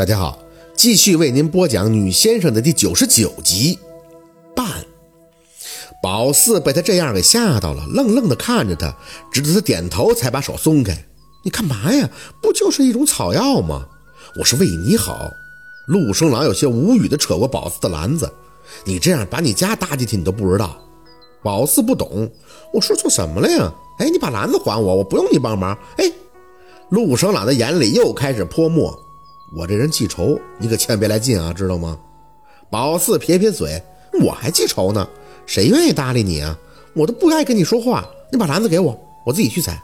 大家好，继续为您播讲《女先生》的第九十九集。半，宝四被他这样给吓到了，愣愣的看着他，直到他点头才把手松开。你干嘛呀？不就是一种草药吗？我是为你好。陆生郎有些无语的扯过宝四的篮子。你这样把你家搭进去，你都不知道。宝四不懂，我说错什么了呀？哎，你把篮子还我，我不用你帮忙。哎，陆生朗的眼里又开始泼墨。我这人记仇，你可千万别来劲啊，知道吗？宝四撇撇嘴，我还记仇呢，谁愿意搭理你啊？我都不爱跟你说话，你把篮子给我，我自己去采。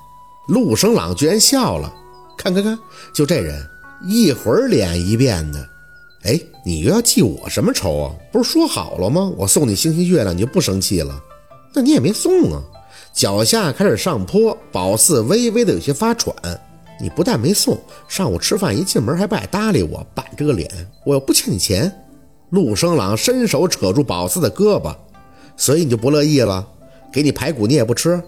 陆生朗居然笑了，看看看，就这人，一会儿脸一变的。哎，你又要记我什么仇啊？不是说好了吗？我送你星星月亮，你就不生气了？那你也没送啊。脚下开始上坡，宝四微微的有些发喘。你不但没送，上午吃饭一进门还不爱搭理我，板着个脸。我又不欠你钱。陆生朗伸手扯住宝四的胳膊，所以你就不乐意了？给你排骨你也不吃？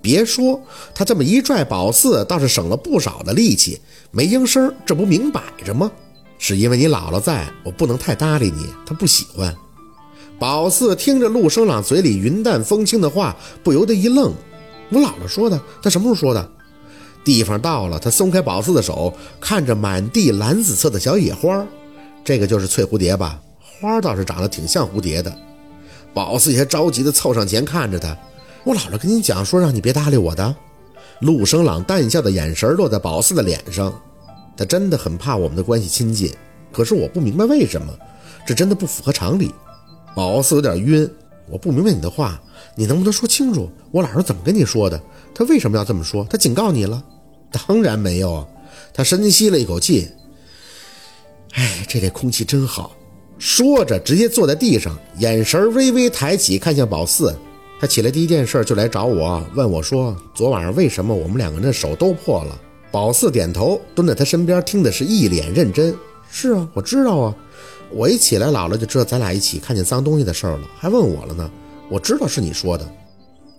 别说，他这么一拽，宝四倒是省了不少的力气，没应声。这不明摆着吗？是因为你姥姥在，我不能太搭理你，他不喜欢。宝四听着陆生朗嘴里云淡风轻的话，不由得一愣。我姥姥说的，他什么时候说的？地方到了，他松开宝四的手，看着满地蓝紫色的小野花，这个就是翠蝴蝶吧？花倒是长得挺像蝴蝶的。宝四也着急的凑上前看着他。我姥姥跟你讲说让你别搭理我的。陆生朗淡笑的眼神落在宝四的脸上，他真的很怕我们的关系亲近，可是我不明白为什么，这真的不符合常理。宝四有点晕，我不明白你的话，你能不能说清楚？我姥姥怎么跟你说的？她为什么要这么说？她警告你了？当然没有。他深吸了一口气，哎，这里空气真好。说着，直接坐在地上，眼神微微抬起，看向宝四。他起来第一件事就来找我，问我说：“昨晚上为什么我们两个人的手都破了？”宝四点头，蹲在他身边，听的是一脸认真。是啊，我知道啊。我一起来，姥姥就知道咱俩一起看见脏东西的事儿了，还问我了呢。我知道是你说的，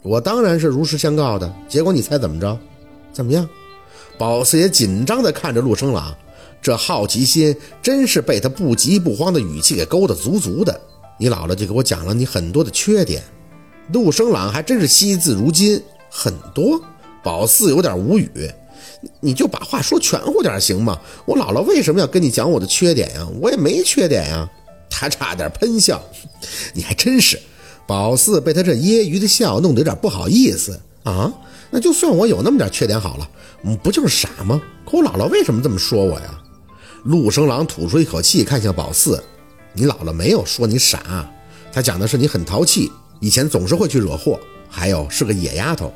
我当然是如实相告的。结果你猜怎么着？怎么样？宝四爷紧张地看着陆生朗，这好奇心真是被他不急不慌的语气给勾得足足的。你姥姥就给我讲了你很多的缺点。陆生朗还真是惜字如金，很多。宝四有点无语，你就把话说全乎点行吗？我姥姥为什么要跟你讲我的缺点呀？我也没缺点呀。他差点喷笑，你还真是。宝四被他这揶揄的笑弄得有点不好意思啊。那就算我有那么点缺点好了，嗯，不就是傻吗？可我姥姥为什么这么说我呀？陆生郎吐出一口气，看向宝四，你姥姥没有说你傻，她讲的是你很淘气。以前总是会去惹祸，还有是个野丫头。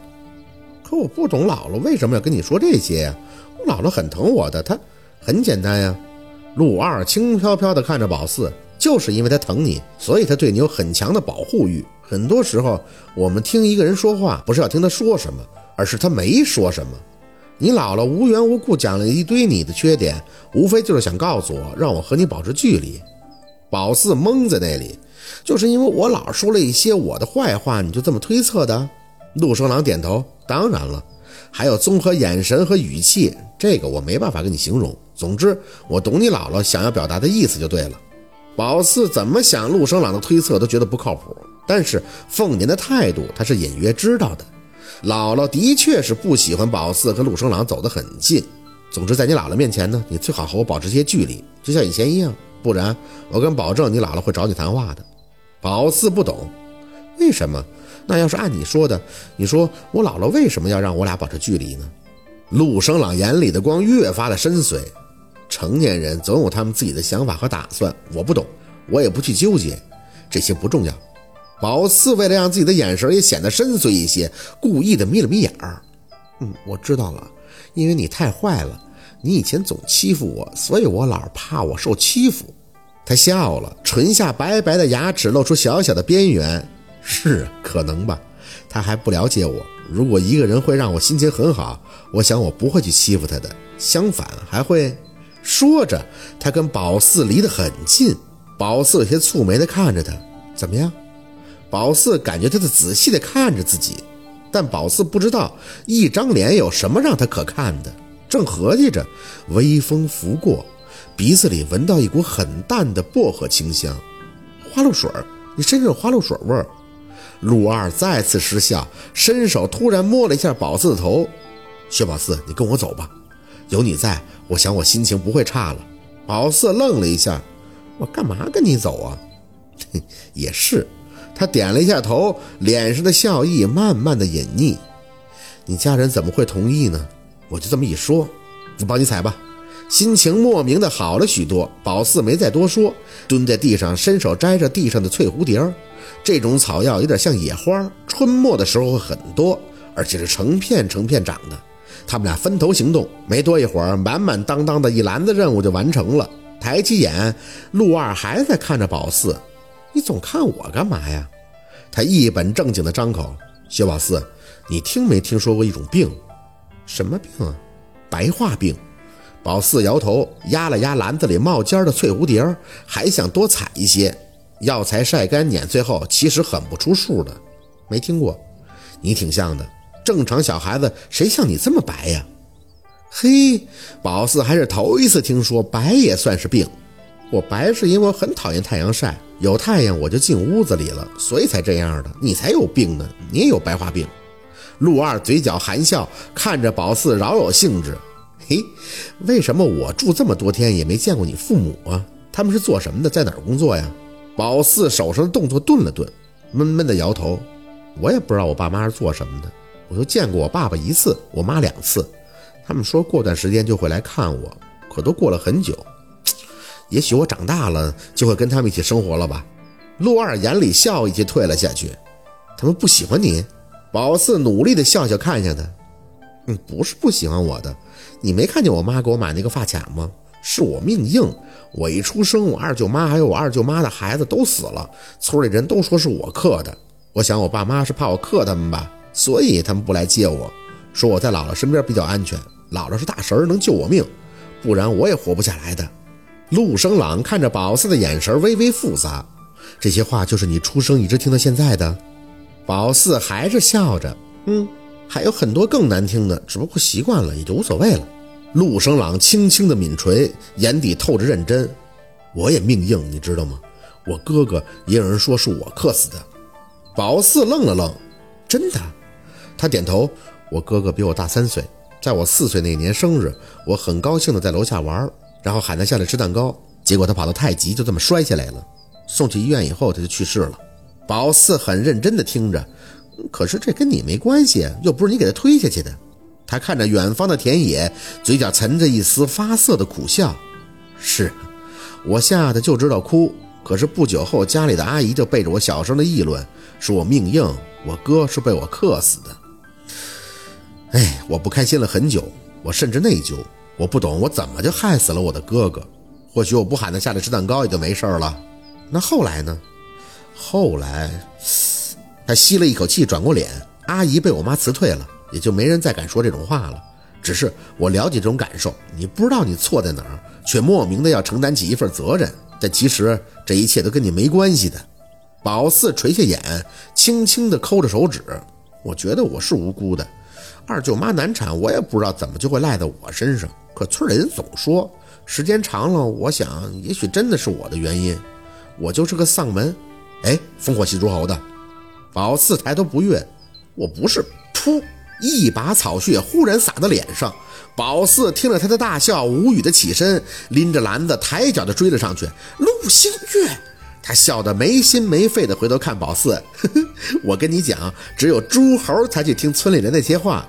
可我不懂姥姥为什么要跟你说这些呀？我姥姥很疼我的，她很简单呀。陆二轻飘飘地看着宝四，就是因为他疼你，所以他对你有很强的保护欲。很多时候，我们听一个人说话，不是要听他说什么，而是他没说什么。你姥姥无缘无故讲了一堆你的缺点，无非就是想告诉我，让我和你保持距离。宝四懵在那里。就是因为我老说了一些我的坏话，你就这么推测的？陆生郎点头，当然了，还有综合眼神和语气，这个我没办法跟你形容。总之，我懂你姥姥想要表达的意思就对了。宝四怎么想，陆生朗的推测都觉得不靠谱，但是凤年的态度他是隐约知道的。姥姥的确是不喜欢宝四和陆生朗走得很近。总之，在你姥姥面前呢，你最好和我保持些距离，就像以前一样，不然我敢保证你姥姥会找你谈话的。宝四不懂，为什么？那要是按你说的，你说我姥姥为什么要让我俩保持距离呢？陆生朗眼里的光越发的深邃。成年人总有他们自己的想法和打算，我不懂，我也不去纠结，这些不重要。宝四为了让自己的眼神也显得深邃一些，故意的眯了眯眼儿。嗯，我知道了，因为你太坏了，你以前总欺负我，所以我老怕我受欺负。他笑了，唇下白白的牙齿露出小小的边缘。是可能吧？他还不了解我。如果一个人会让我心情很好，我想我不会去欺负他的。相反，还会。说着，他跟宝四离得很近。宝四有些蹙眉的看着他，怎么样？宝四感觉他在仔细的看着自己，但宝四不知道一张脸有什么让他可看的。正合计着，微风拂过。鼻子里闻到一股很淡的薄荷清香。花露水，你身上有花露水味儿。陆二再次失笑，伸手突然摸了一下宝四的头。薛宝四，你跟我走吧，有你在，我想我心情不会差了。宝四愣了一下，我干嘛跟你走啊？也是，他点了一下头，脸上的笑意慢慢的隐匿。你家人怎么会同意呢？我就这么一说，我帮你采吧。心情莫名的好了许多。宝四没再多说，蹲在地上，伸手摘着地上的翠蝴蝶。这种草药有点像野花，春末的时候会很多，而且是成片成片长的。他们俩分头行动，没多一会儿，满满当当的一篮子任务就完成了。抬起眼，陆二还在看着宝四，你总看我干嘛呀？他一本正经的张口：“薛宝四，你听没听说过一种病？什么病啊？白化病。”宝四摇头，压了压篮子里冒尖的翠蝴蝶，还想多采一些。药材晒干碾碎后，其实很不出数的。没听过，你挺像的。正常小孩子谁像你这么白呀？嘿，宝四还是头一次听说白也算是病。我白是因为我很讨厌太阳晒，有太阳我就进屋子里了，所以才这样的。你才有病呢，你也有白化病。陆二嘴角含笑，看着宝四饶有兴致。嘿，为什么我住这么多天也没见过你父母啊？他们是做什么的？在哪儿工作呀？宝四手上的动作顿了顿，闷闷的摇头。我也不知道我爸妈是做什么的。我就见过我爸爸一次，我妈两次。他们说过段时间就会来看我，可都过了很久。也许我长大了就会跟他们一起生活了吧？陆二眼里笑意就退了下去。他们不喜欢你？宝四努力的笑笑看向他。嗯，不是不喜欢我的。你没看见我妈给我买那个发卡吗？是我命硬，我一出生，我二舅妈还有我二舅妈的孩子都死了，村里人都说是我克的。我想我爸妈是怕我克他们吧，所以他们不来接我，说我在姥姥身边比较安全，姥姥是大神，能救我命，不然我也活不下来的。陆生朗看着宝四的眼神微微复杂，这些话就是你出生一直听到现在的。宝四还是笑着，嗯。还有很多更难听的，只不过习惯了也就无所谓了。陆生朗轻轻的抿唇，眼底透着认真。我也命硬，你知道吗？我哥哥也有人说是我克死的。宝四愣了愣，真的？他点头。我哥哥比我大三岁，在我四岁那年生日，我很高兴的在楼下玩，然后喊他下来吃蛋糕，结果他跑得太急，就这么摔下来了。送去医院以后，他就去世了。宝四很认真的听着。可是这跟你没关系，又不是你给他推下去的。他看着远方的田野，嘴角沉着一丝发涩的苦笑。是，我吓得就知道哭。可是不久后，家里的阿姨就背着我小声的议论，说我命硬，我哥是被我克死的。哎，我不开心了很久，我甚至内疚。我不懂我怎么就害死了我的哥哥。或许我不喊他下来吃蛋糕也就没事了。那后来呢？后来。他吸了一口气，转过脸。阿姨被我妈辞退了，也就没人再敢说这种话了。只是我了解这种感受，你不知道你错在哪儿，却莫名的要承担起一份责任。但其实这一切都跟你没关系的。宝四垂下眼，轻轻地抠着手指。我觉得我是无辜的。二舅妈难产，我也不知道怎么就会赖在我身上。可村里人总说，时间长了，我想也许真的是我的原因。我就是个丧门。哎，烽火戏诸侯的。宝四抬头不悦，我不是。噗！一把草屑忽然洒到脸上。宝四听了他的大笑，无语的起身，拎着篮子，抬脚就追了上去。陆星月，他笑得没心没肺的回头看宝四，呵呵，我跟你讲，只有诸侯才去听村里人那些话。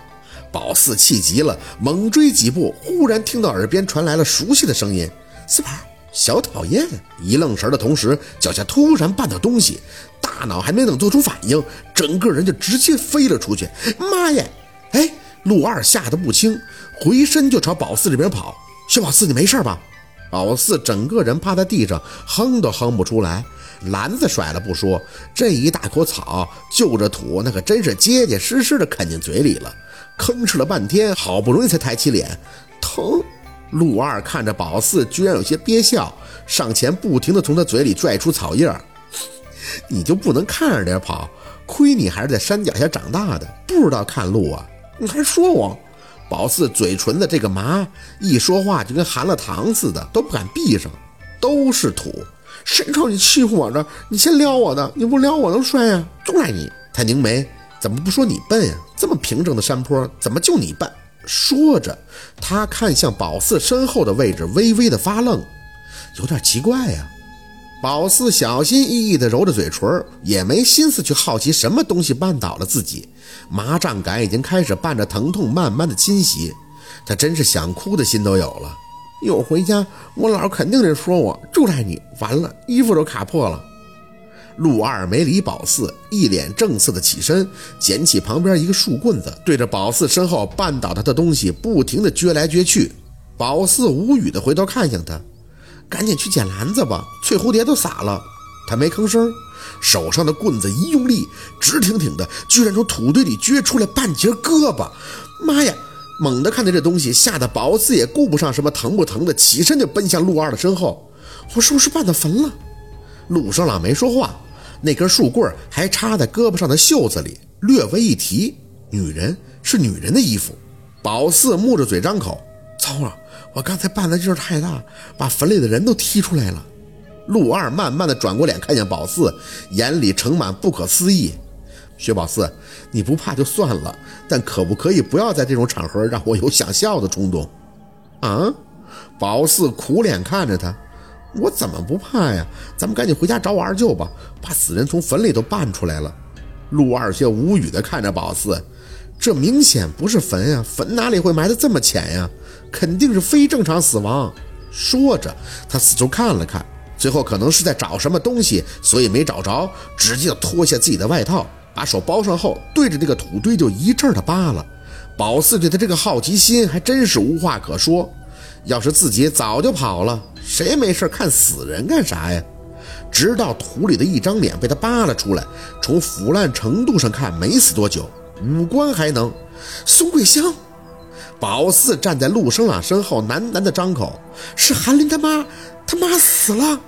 宝四气急了，猛追几步，忽然听到耳边传来了熟悉的声音：“四宝。”小讨厌，一愣神的同时，脚下突然绊到东西，大脑还没等做出反应，整个人就直接飞了出去。妈呀！哎，陆二吓得不轻，回身就朝宝四这边跑。薛宝四，你没事吧？宝四整个人趴在地上，哼都哼不出来，篮子甩了不说，这一大口草就着土，那可真是结结实实的啃进嘴里了，吭哧了半天，好不容易才抬起脸，疼。陆二看着宝四，居然有些憋笑，上前不停地从他嘴里拽出草叶儿。你就不能看着点跑？亏你还是在山脚下长大的，不知道看路啊！你还说我？宝四嘴唇的这个麻，一说话就跟含了糖似的，都不敢闭上，都是土。谁让你欺负我呢？你先撩我的，你不撩我能摔呀？就赖你！他拧眉，怎么不说你笨呀？这么平整的山坡，怎么就你笨？说着，他看向宝四身后的位置，微微的发愣，有点奇怪呀。宝四小心翼翼地揉着嘴唇，也没心思去好奇什么东西绊倒了自己。麻胀感已经开始伴着疼痛慢慢的侵袭，他真是想哭的心都有了。一会儿回家，我姥肯定得说我住在你，完了，衣服都卡破了。陆二没理宝四，一脸正色的起身，捡起旁边一个树棍子，对着宝四身后绊倒他的东西不停的撅来撅去。宝四无语的回头看向他，赶紧去捡篮子吧，翠蝴蝶都洒了。他没吭声，手上的棍子一用力，直挺挺的，居然从土堆里撅出来半截胳膊。妈呀！猛地看见这东西，吓得宝四也顾不上什么疼不疼的，起身就奔向陆二的身后。我是不是绊到坟了？陆生朗没说话，那根树棍还插在胳膊上的袖子里，略微一提。女人是女人的衣服。宝四木着嘴张口：“糟了，我刚才绊的劲儿太大，把坟里的人都踢出来了。”陆二慢慢的转过脸，看见宝四，眼里盛满不可思议。薛宝四，你不怕就算了，但可不可以不要在这种场合让我有想笑的冲动？啊！宝四苦脸看着他，我怎么不怕呀？咱们赶紧回家找我二舅吧，把死人从坟里都搬出来了。陆二却无语地看着宝四，这明显不是坟呀，坟哪里会埋得这么浅呀？肯定是非正常死亡。说着，他四周看了看，最后可能是在找什么东西，所以没找着，直接脱下自己的外套。把手包上后，对着那个土堆就一阵的扒拉。宝四对他这个好奇心还真是无话可说。要是自己早就跑了，谁没事看死人干啥呀？直到土里的一张脸被他扒了出来，从腐烂程度上看没死多久，五官还能。宋桂香，宝四站在陆生朗身后，喃喃的张口：“是韩林他妈，他妈死了。”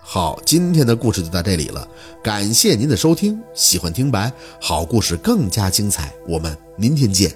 好，今天的故事就到这里了，感谢您的收听。喜欢听白，好故事更加精彩，我们明天见。